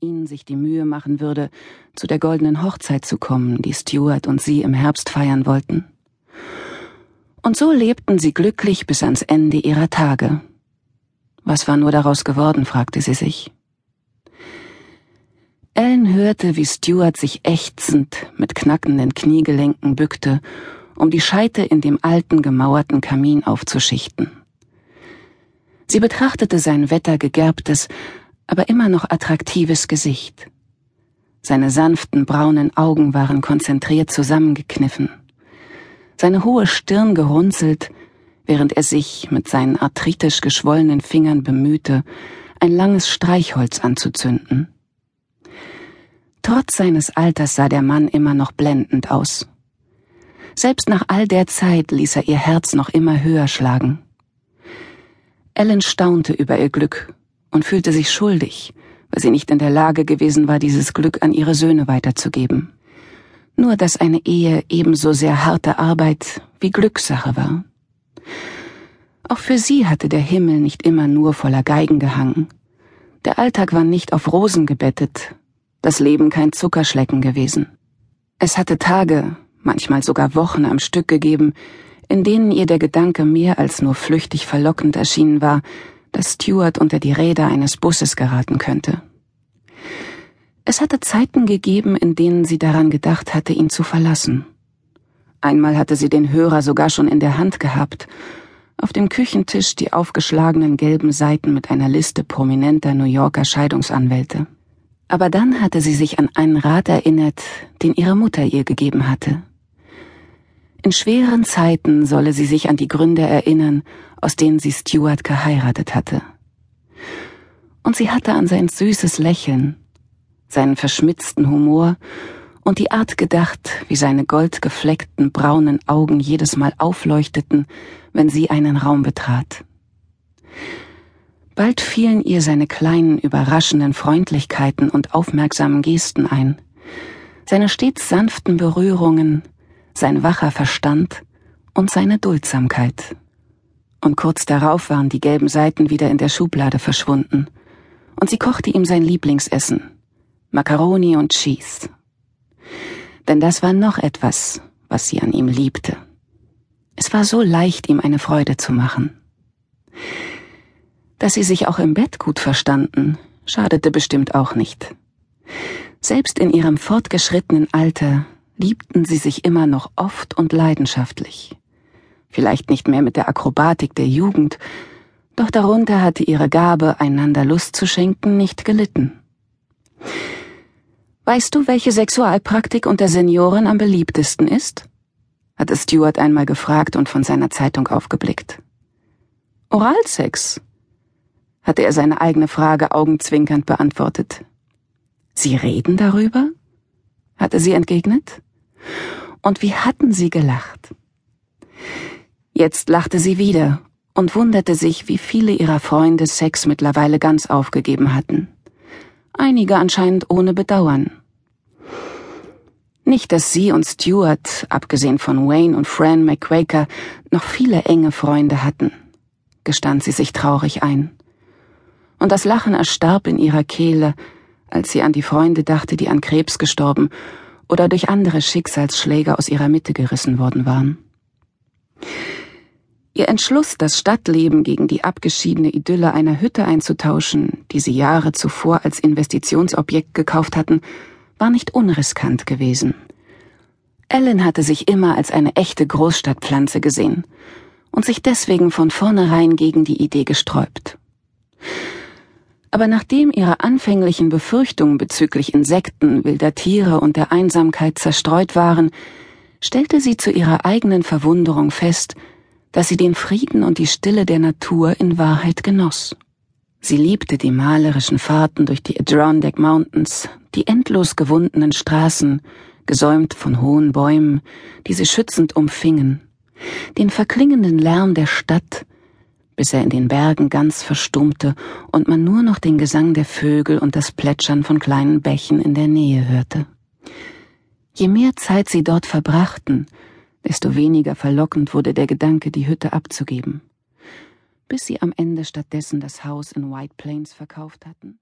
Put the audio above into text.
ihnen sich die Mühe machen würde, zu der goldenen Hochzeit zu kommen, die Stuart und sie im Herbst feiern wollten. Und so lebten sie glücklich bis ans Ende ihrer Tage. Was war nur daraus geworden, fragte sie sich. Ellen hörte, wie Stuart sich ächzend mit knackenden Kniegelenken bückte, um die Scheite in dem alten gemauerten Kamin aufzuschichten. Sie betrachtete sein wettergegerbtes, aber immer noch attraktives Gesicht. Seine sanften braunen Augen waren konzentriert zusammengekniffen, seine hohe Stirn gerunzelt, während er sich mit seinen arthritisch geschwollenen Fingern bemühte, ein langes Streichholz anzuzünden. Trotz seines Alters sah der Mann immer noch blendend aus. Selbst nach all der Zeit ließ er ihr Herz noch immer höher schlagen. Ellen staunte über ihr Glück und fühlte sich schuldig, weil sie nicht in der Lage gewesen war, dieses Glück an ihre Söhne weiterzugeben. Nur dass eine Ehe ebenso sehr harte Arbeit wie Glückssache war. Auch für sie hatte der Himmel nicht immer nur voller Geigen gehangen. Der Alltag war nicht auf Rosen gebettet, das Leben kein Zuckerschlecken gewesen. Es hatte Tage, manchmal sogar Wochen am Stück gegeben, in denen ihr der Gedanke mehr als nur flüchtig verlockend erschienen war, dass Stuart unter die Räder eines Busses geraten könnte. Es hatte Zeiten gegeben, in denen sie daran gedacht hatte, ihn zu verlassen. Einmal hatte sie den Hörer sogar schon in der Hand gehabt, auf dem Küchentisch die aufgeschlagenen gelben Seiten mit einer Liste prominenter New Yorker Scheidungsanwälte. Aber dann hatte sie sich an einen Rat erinnert, den ihre Mutter ihr gegeben hatte. In schweren Zeiten solle sie sich an die Gründe erinnern, aus denen sie Stuart geheiratet hatte. Und sie hatte an sein süßes Lächeln, seinen verschmitzten Humor und die Art gedacht, wie seine goldgefleckten braunen Augen jedes Mal aufleuchteten, wenn sie einen Raum betrat. Bald fielen ihr seine kleinen, überraschenden Freundlichkeiten und aufmerksamen Gesten ein, seine stets sanften Berührungen, sein wacher Verstand und seine Duldsamkeit. Und kurz darauf waren die gelben Seiten wieder in der Schublade verschwunden, und sie kochte ihm sein Lieblingsessen, Macaroni und Cheese. Denn das war noch etwas, was sie an ihm liebte. Es war so leicht, ihm eine Freude zu machen. Dass sie sich auch im Bett gut verstanden, schadete bestimmt auch nicht. Selbst in ihrem fortgeschrittenen Alter liebten sie sich immer noch oft und leidenschaftlich. Vielleicht nicht mehr mit der Akrobatik der Jugend, doch darunter hatte ihre Gabe, einander Lust zu schenken, nicht gelitten. Weißt du, welche Sexualpraktik unter Senioren am beliebtesten ist? hatte Stuart einmal gefragt und von seiner Zeitung aufgeblickt. Oralsex, hatte er seine eigene Frage augenzwinkernd beantwortet. Sie reden darüber? hatte sie entgegnet. Und wie hatten sie gelacht? Jetzt lachte sie wieder und wunderte sich, wie viele ihrer Freunde Sex mittlerweile ganz aufgegeben hatten. Einige anscheinend ohne Bedauern. Nicht, dass sie und Stuart, abgesehen von Wayne und Fran McQuaker, noch viele enge Freunde hatten, gestand sie sich traurig ein. Und das Lachen erstarb in ihrer Kehle, als sie an die Freunde dachte, die an Krebs gestorben oder durch andere Schicksalsschläge aus ihrer Mitte gerissen worden waren. Ihr Entschluss, das Stadtleben gegen die abgeschiedene Idylle einer Hütte einzutauschen, die sie Jahre zuvor als Investitionsobjekt gekauft hatten, war nicht unriskant gewesen. Ellen hatte sich immer als eine echte Großstadtpflanze gesehen und sich deswegen von vornherein gegen die Idee gesträubt. Aber nachdem ihre anfänglichen Befürchtungen bezüglich Insekten, wilder Tiere und der Einsamkeit zerstreut waren, stellte sie zu ihrer eigenen Verwunderung fest, dass sie den Frieden und die Stille der Natur in Wahrheit genoss. Sie liebte die malerischen Fahrten durch die Adirondack Mountains, die endlos gewundenen Straßen, gesäumt von hohen Bäumen, die sie schützend umfingen, den verklingenden Lärm der Stadt, bis er in den Bergen ganz verstummte und man nur noch den Gesang der Vögel und das Plätschern von kleinen Bächen in der Nähe hörte. Je mehr Zeit sie dort verbrachten, desto weniger verlockend wurde der Gedanke, die Hütte abzugeben. Bis sie am Ende stattdessen das Haus in White Plains verkauft hatten